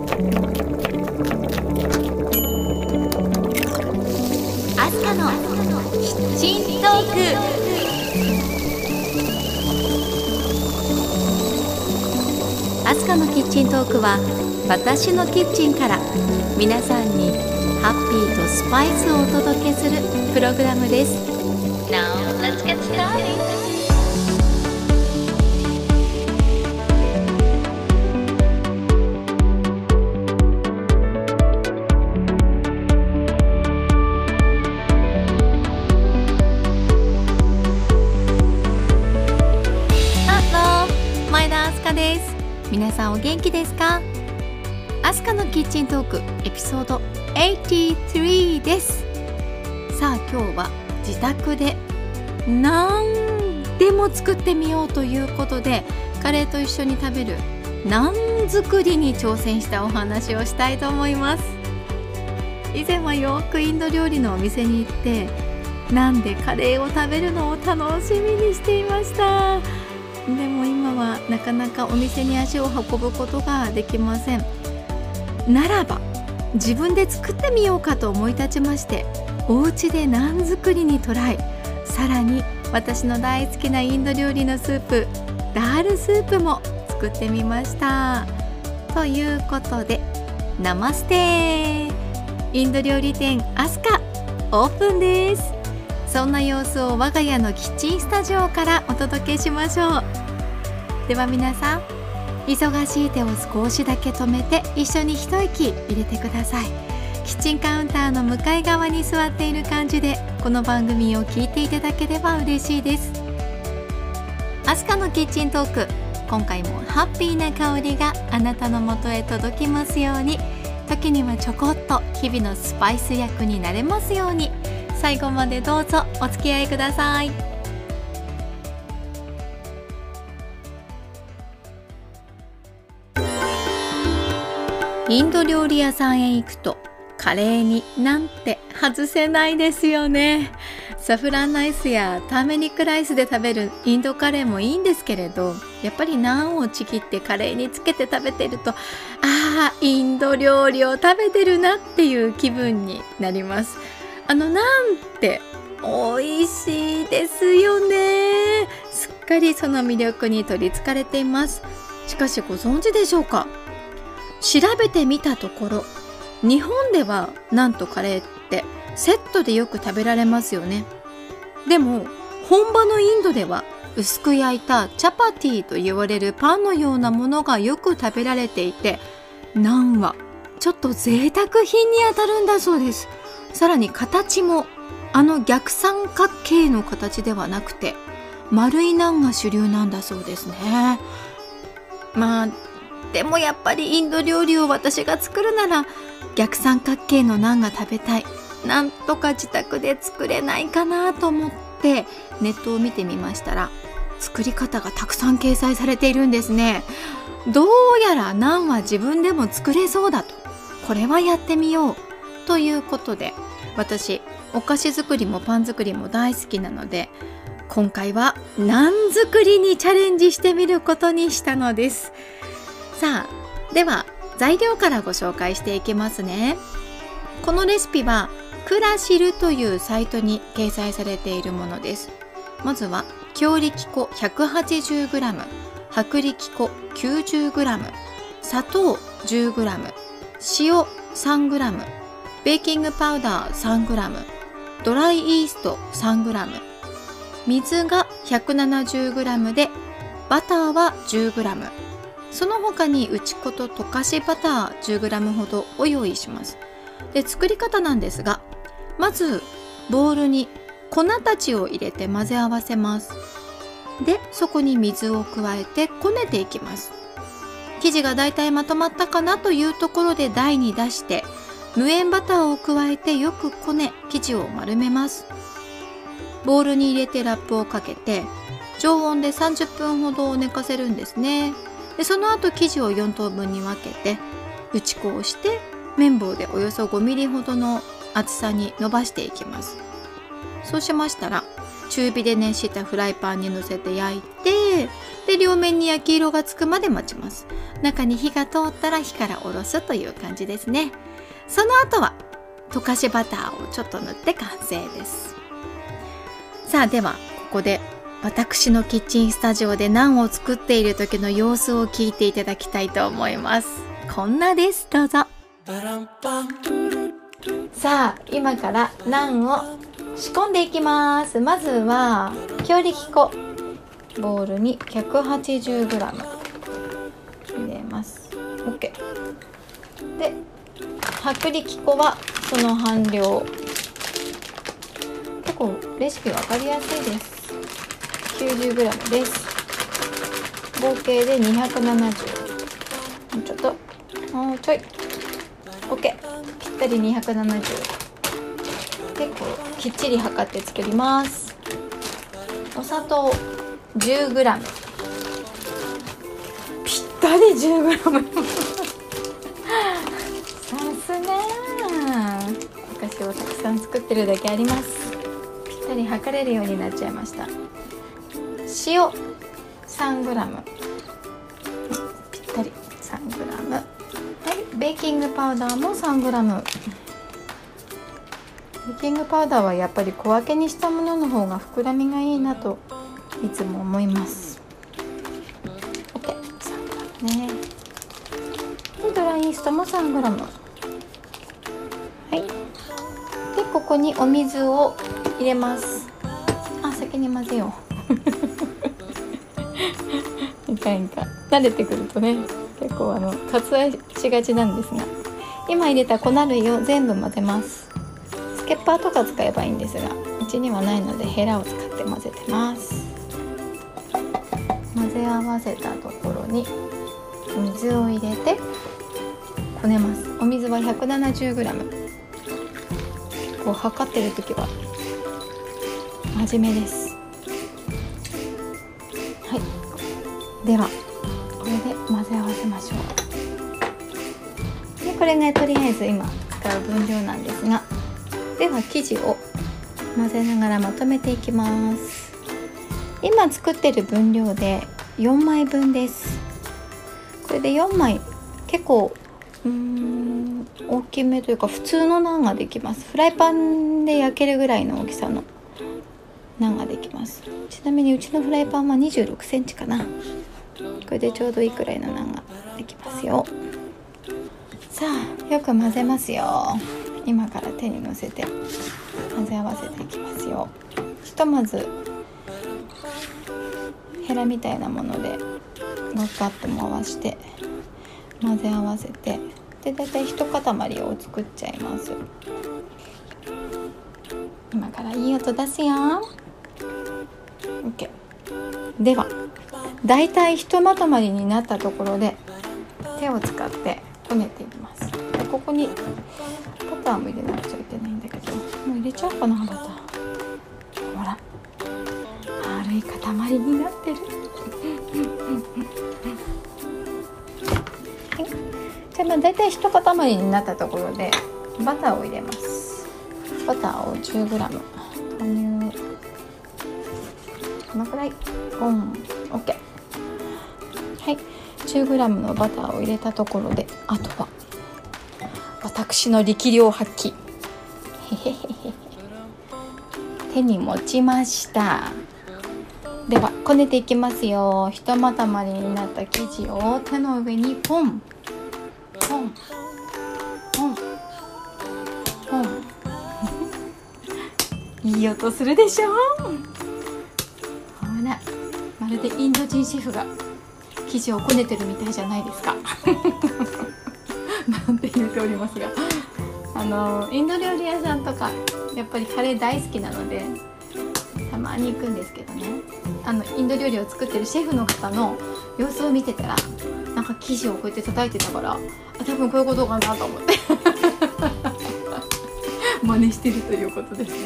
アスカのキッチントーク。アスカのキッチントークは私のキッチンから皆さんにハッピーとスパイスをお届けするプログラムです。Now 皆さんお元気ですか？アスカのキッチントークエピソード83です。さあ今日は自宅で何でも作ってみようということでカレーと一緒に食べるナン作りに挑戦したお話をしたいと思います。以前はよくインド料理のお店に行ってなんでカレーを食べるのを楽しみにしていました。でもはなかなかお店に足を運ぶことができません。ならば自分で作ってみようかと思い立ちましてお家でナン作りにトライ。さらに私の大好きなインド料理のスープダールスープも作ってみました。ということでナマステ。インド料理店アスカオープンです。そんな様子を我が家のキッチンスタジオからお届けしましょう。では皆さん忙しい手を少しだけ止めて一緒に一息入れてください。キッチンカウンターの向かい側に座っている感じでこの番組を聞いていただければ嬉しいです。アスカのキッチントーク今回もハッピーな香りがあなたのもとへ届きますように。時にはちょこっと日々のスパイス役になれますように。最後までどうぞお付き合いください。インド料理屋さんへ行くとカレーになんて外せないですよね。サフランライスやターメニックライスで食べるインドカレーもいいんですけれどやっぱりナンをちぎってカレーにつけて食べてるとああインド料理を食べてるなっていう気分になります。あのなんて美味しいですよね。すっかりその魅力に取りつかれています。しかしご存知でしょうか？調べてみたところ日本ではなんとカレーってセットでよく食べられますよね。でも本場のインドでは薄く焼いたチャパティと言われるパンのようなものがよく食べられていてナンはちょっと贅沢品にあたるんだそうです。さらに形もあの逆三角形の形ではなくて丸いナンが主流なんだそうですね。まあでもやっぱりインド料理を私が作るなら逆三角形のナンが食べたい。なんとか自宅で作れないかなと思ってネットを見てみましたら作り方がたくさん掲載されているんですね。どうやらナンは自分でも作れそうだと。これはやってみよう。ということで私お菓子作りもパン作りも大好きなので今回はナン作りにチャレンジしてみることにしたのです。さあでは材料からご紹介していきますね。このレシピはクラシルというサイトに掲載されているものです。まずは強力粉 180g 薄力粉 90g 砂糖 10g 塩 3g ベーキングパウダー 3g ドライイースト 3g 水が 170g でバターは 10g その他に内粉と溶かしバター 10g ほどを用意します。で作り方なんですがまずボウルに粉たちを入れて混ぜ合わせます。でそこに水を加えてこねていきます。生地がだいたいまとまったかなというところで台に出して無塩バターを加えてよくこね生地を丸めます。ボウルに入れてラップをかけて常温で30分ほど寝かせるんですね。でその後生地を4等分に分けて打ち粉をして綿棒でおよそ 5mm ほどの厚さに伸ばしていきます。そうしましたら中火で熱したフライパンにのせて焼いてで両面に焼き色がつくまで待ちます。中に火が通ったら火から下ろすという感じですね。その後は溶かしバターをちょっと塗って完成です。さあではここで私のキッチンスタジオでナンを作っている時の様子を聞いていただきたいと思います。こんなです。どうぞ。さあ今からナンを仕込んでいきます。まずは強力粉。ボウルに 180g 入れます。OK で薄力粉はその半量。結構レシピ分かりやすいです。90g です。合計で270もうちょっと。もうちょい。OK ぴったり270結構きっちり測って作ります。お砂糖 10g ぴったり 10g さすが。お菓子をたくさん作ってるだけあります。ぴったり測れるようになっちゃいました。塩。3g ぴったり。3g はい。ベーキングパウダーも 3g ベーキングパウダーはやっぱり小分けにしたものの方が膨らみがいいなといつも思います。OK 3g ね。でドライイーストも 3g はい。でここにお水を入れます。あ先に混ぜよう。かんか慣れてくるとね結構あの割愛しがちなんですが今入れた粉類を全部混ぜます。スケッパーとか使えばいいんですがうちにはないのでヘラを使って混ぜてます。混ぜ合わせたところに水を入れてこねます。お水は 170g こう測ってる時は真面目です。はい。ではこれで混ぜ合わせましょう。でこれねとりあえず今使う分量なんですがでは生地を混ぜながらまとめていきます。今作ってる分量で4枚分です。これで4枚結構うーん大きめというか普通のナンができます。フライパンで焼けるぐらいの大きさのナンができます。ちなみにうちのフライパンは2 6センチかな。これでちょうどいいくらいのナンができますよ。さあよく混ぜますよ。今から手にのせて混ぜ合わせていきますよ。ひとまずヘラみたいなものでガッガッと回して混ぜ合わせてで大体一塊を作っちゃいます。今からいい音出すよ。OK では。大体ひとまとまりになったところで手を使ってこねていきます。でここにバターも入れなくちゃいけないんだけどもう入れちゃおうかなバター。ほら。丸い塊になってる。はい。じゃあまあ大体一塊になったところでバターを入れます。バターを 10g 投入このくらい。ボン OK 10g のバターを入れたところであとは私の力量発揮。手に持ちました。ではこねていきますよ。ひとまとまりになった生地を手の上にポン。ポン。ポン。ポン。いい音するでしょほらまるでインド人シェフが。生地をこねてるみたいじゃないですか。なんて言っておりますが。あのインド料理屋さんとかやっぱりカレー大好きなのでたまに行くんですけどね。あのインド料理を作ってるシェフの方の様子を見てたらなんか生地をこうやって叩いてたからあ多分こういうことかなと思って。真似してるということですね。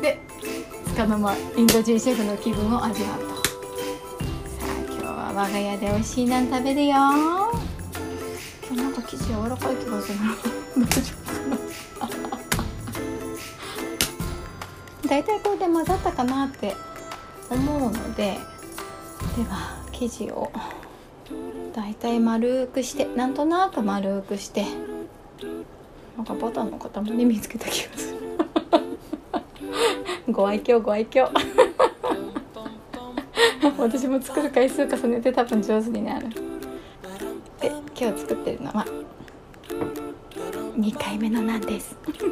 でつかの間インド人シェフの気分を味わうと我が家で美味しいナン食べるよ。今日なんか生地柔らかい気がする 大体これで混ざったかなって思うのででは生地をだいたい丸くしてなんとなく丸くしてなんかバターの塊見つけた気がする。ご愛嬌ご愛嬌。私も作る回数重ねて多分上手になる。で今日作ってるのは？2回目のなんです。たった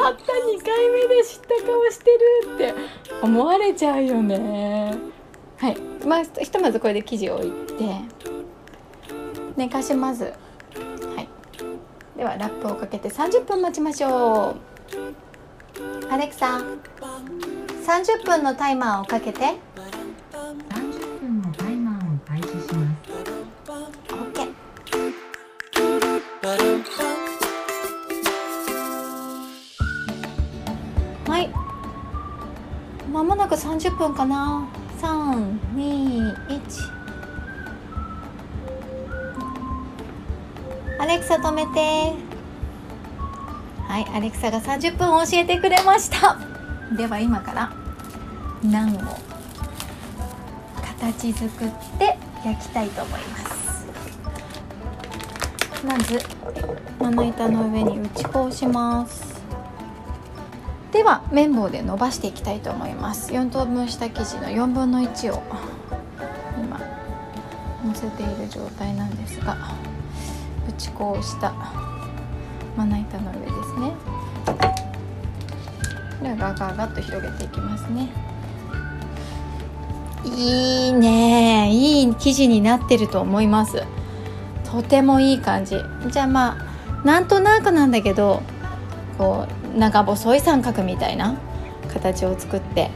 2回目で知った顔してるって思われちゃうよね。はい。まあひとまずこれで生地を置いて。寝かしますはい。ではラップをかけて30分待ちましょう。アレクサ30分のタイマーをかけて30分かな？321アレクサ止めて。はいアレクサが30分教えてくれました。では今からナンを形作って焼きたいと思います。まずまな板の上に打ち粉をします。では綿棒で伸ばしていきたいと思います。4等分した生地の4分の1を今乗せている状態なんですが打ち粉をしたまな板の上ですね。これはガガガッと広げていきますね。いいね。いい生地になってると思います。とてもいい感じ。じゃあまあなんとなくなんだけどこう長細い三角みたいな。形を作って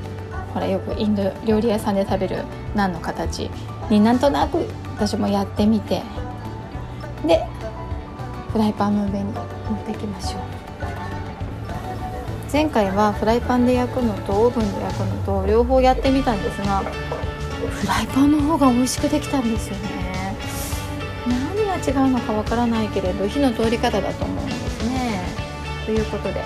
ほらよくインド料理屋さんで食べるナンの形になんとなく。私もやってみて。でフライパンの上に持っていきましょう。前回はフライパンで焼くのとオーブンで焼くのと両方やってみたんですがフライパンの方が美味しくできたんですよね。何が違うのかわからないけれど火の通り方だと思うんですね。ということで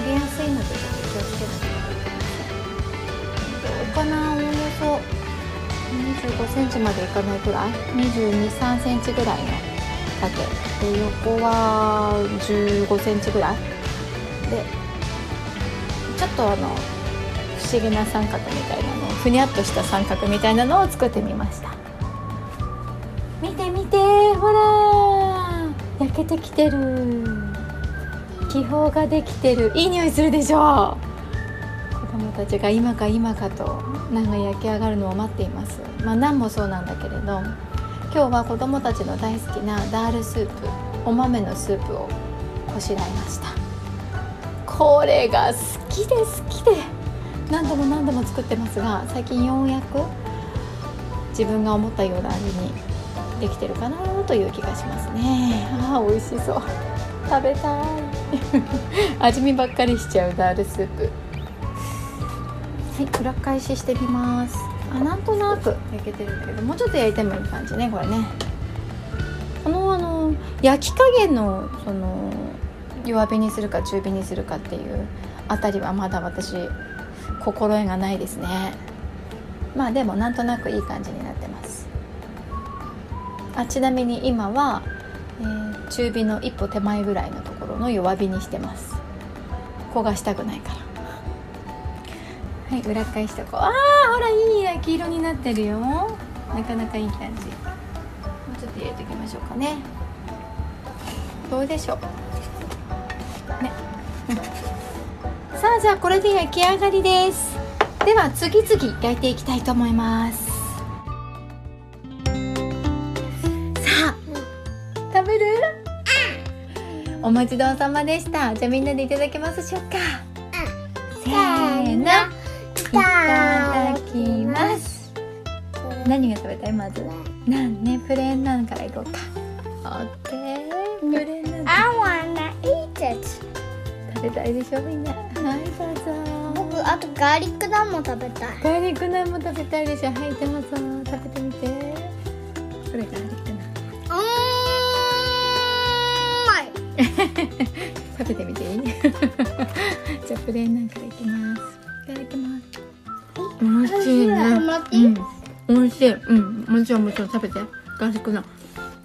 焦げやすいのでちょっと気をつけないとい。けませんどうかなおおよそ25センチまでいかないくらい？22、3センチぐらいの縦で横は15センチぐらい？でちょっとあの不思議な三角みたいなのふにゃっとした三角みたいなのを作ってみました。見て見てほら焼けてきてる。気泡ができてる。いい匂いするでしょう。子供たちが今か今かとナンが焼き上がるのを待っています。まあナンもそうなんだけれど。今日は子供たちの大好きなダールスープ。お豆のスープをこしらえました。これが好きで好きで。何度も何度も作ってますが最近ようやく自分が思ったような味にできてるかなという気がしますね。あー美味しそう。食べたい。味見ばっかりしちゃうダールスープ。はい裏返ししてみます。あなんとなく焼けてるんだけどもうちょっと焼いてもいい感じねこれね。このあの焼き加減のその弱火にするか中火にするかっていうあたりはまだ私心得がないですね。まあでもなんとなくいい感じになってます。あちなみに今は、中火の一歩手前ぐらいのところの弱火にしてます。焦がしたくないから。はい裏返しとこう。あーほらいい焼き色になってるよ。なかなかいい感じ。もうちょっと入れておきましょうかね。どうでしょう。ね。さあじゃあこれで焼き上がりです。では次々焼いていきたいと思います。お待ちどうさまでした。じゃあみんなでいただけますでしょうか？せーの。いただきます。何が食べたい？まず。なんね？プレーンなんからいこうか。オッケー。プレーンなん I wanna eat it. 食べたいでしょ？みんな。はいどうぞ。僕あとガーリックナンも食べたい。ガーリックナンも食べたいでしょ？はいどうぞ。食べてみて。これガーリックナン。うーん。食べてみていい？プレーンなんからいきます。いただきます。美味しいね。うん。美味しい。うん。もちろんもちろん食べて。ガーリックナン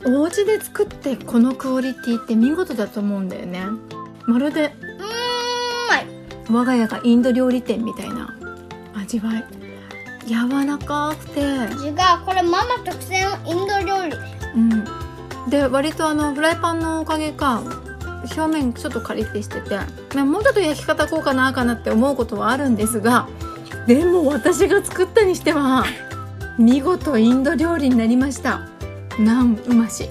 お家で作ってこのクオリティって見事だと思うんだよね。まるでうーんまい。我が家がインド料理店みたいな。味わい。柔らかくて。違うこれママ特製のインド料理。うん。で割とあのフライパンのおかげか表面ちょっとカリッてしててまあもうちょっと焼き方こうかなあかなって思うことはあるんですがでも私が作ったにしては見事インド料理になりました。なんうまし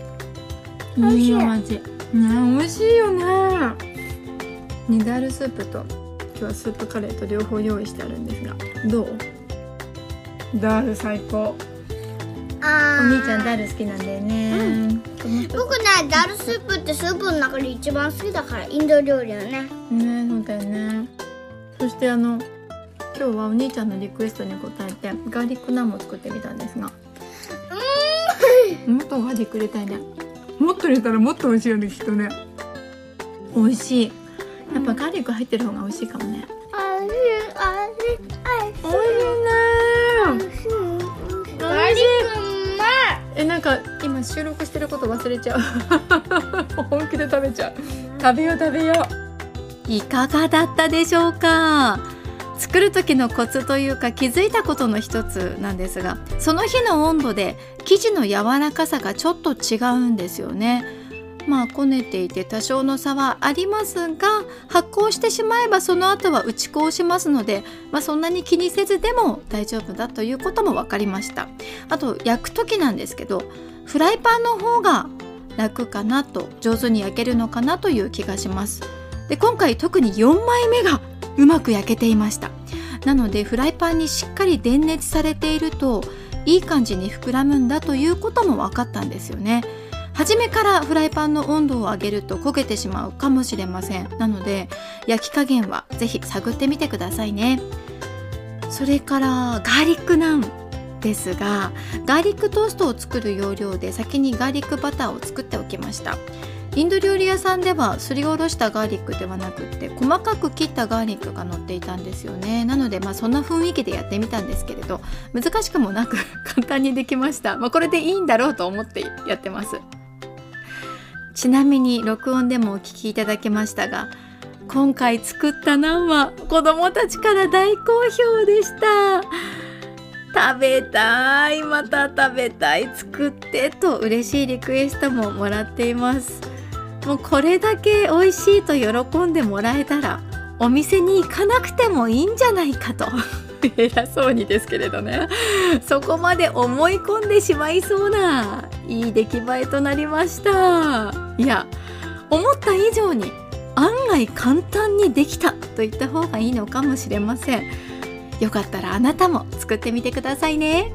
い。いいお味ね美味しいよね。ねダールスープと今日はスープカレーと両方用意してあるんですがどう？ダール最高あお兄ちゃんダール好きなんだよね、この人僕ねダルスープってスープの中で一番好きだからインド料理はね。ねそうだよね。そしてあの今日はお兄ちゃんのリクエストに応えてガーリックナンも作ってみたんですが。もっとガーリック入れたいね。もっと入れたらもっと美味しいよねきっとね。美味しい。やっぱガーリック入ってる方が美味しいかもね。あれあれあれ。美味しいね。ガーリック。うまいえなんか今収録してること忘れちゃう。本気で食べちゃう。食べよう食べよう。いかがだったでしょうか？作る時のコツというか気づいたことの一つなんですがその日の温度で生地の柔らかさがちょっと違うんですよねまあこねていて多少の差はありますが発酵してしまえばその後は打ち粉をしますので、まあ、そんなに気にせずでも大丈夫だということも分かりました。あと焼く時なんですけどフライパンの方が楽かなと上手に焼けるのかなという気がします。で今回特に4枚目がうまく焼けていました。なのでフライパンにしっかり電熱されているといい感じに膨らむんだということも分かったんですよね。初めからフライパンの温度を上げると焦げてしまうかもしれません。なので焼き加減はぜひ探ってみてくださいね。それからガーリックナンですがガーリックトーストを作る要領で先にガーリックバターを作っておきました。インド料理屋さんではすりおろしたガーリックではなくって細かく切ったガーリックが乗っていたんですよね。なのでまあそんな雰囲気でやってみたんですけれど難しくもなく 簡単にできました、まあ、これでいいんだろうと思ってやってます。ちなみに録音でもお聞きいただけましたが今回作ったナンは子供たちから大好評でした。食べたいまた食べたい作ってと嬉しいリクエストももらっています。もうこれだけ美味しいと喜んでもらえたらお店に行かなくてもいいんじゃないかと。偉そうにですけれどね。そこまで思い込んでしまいそうないい出来栄えとなりました。いや思った以上に案外簡単にできたと言った方がいいのかもしれません。よかったらあなたも作ってみてくださいね。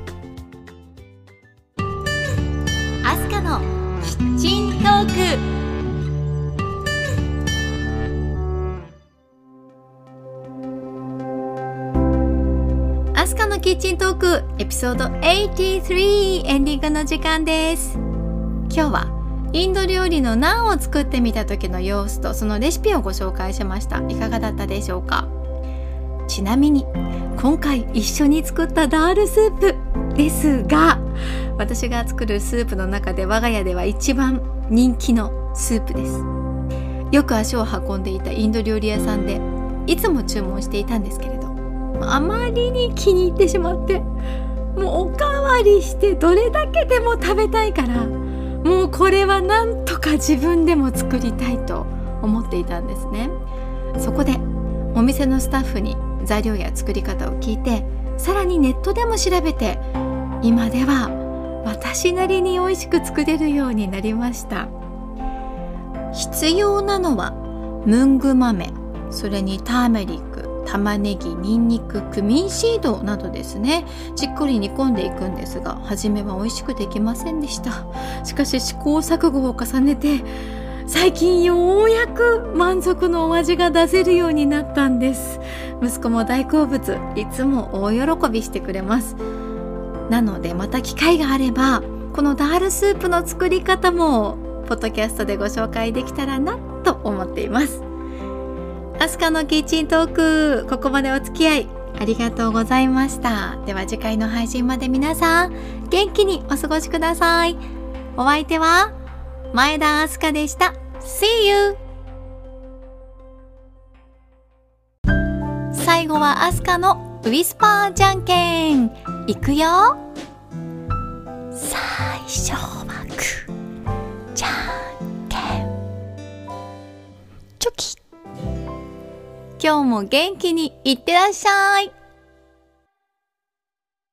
アスカのキッチントーク。アスカのキッチントークエピソード83エンディングの時間です。今日はインド料理のナンを作ってみた時の様子とそのレシピをご紹介しました。いかがだったでしょうか？ちなみに今回一緒に作ったダールスープですが私が作るスープの中で我が家では一番人気のスープです。よく足を運んでいたインド料理屋さんでいつも注文していたんですけれどあまりに気に入ってしまってもうおかわりしてどれだけでも食べたいからもうこれはなんとか自分でも作りたいと思っていたんですね。そこでお店のスタッフに材料や作り方を聞いてさらにネットでも調べて今では私なりに美味しく作れるようになりました。必要なのはムング豆それにターメリック玉ねぎにんにくクミンシードなどですね。じっくり煮込んでいくんですが初めは美味しくできませんでした。しかし試行錯誤を重ねて最近ようやく満足のお味が出せるようになったんです。息子も大好物。いつも大喜びしてくれます。なのでまた機会があればこのダールスープの作り方もポッドキャストでご紹介できたらなと思っています。アスカのキッチントークここまでお付き合いありがとうございました。では次回の配信まで皆さん元気にお過ごしください。お相手は前田明日香でした。See you! 最後はアスカのウィスパーじゃんけん。いくよ。最初。今日も元気にいってらっしゃい。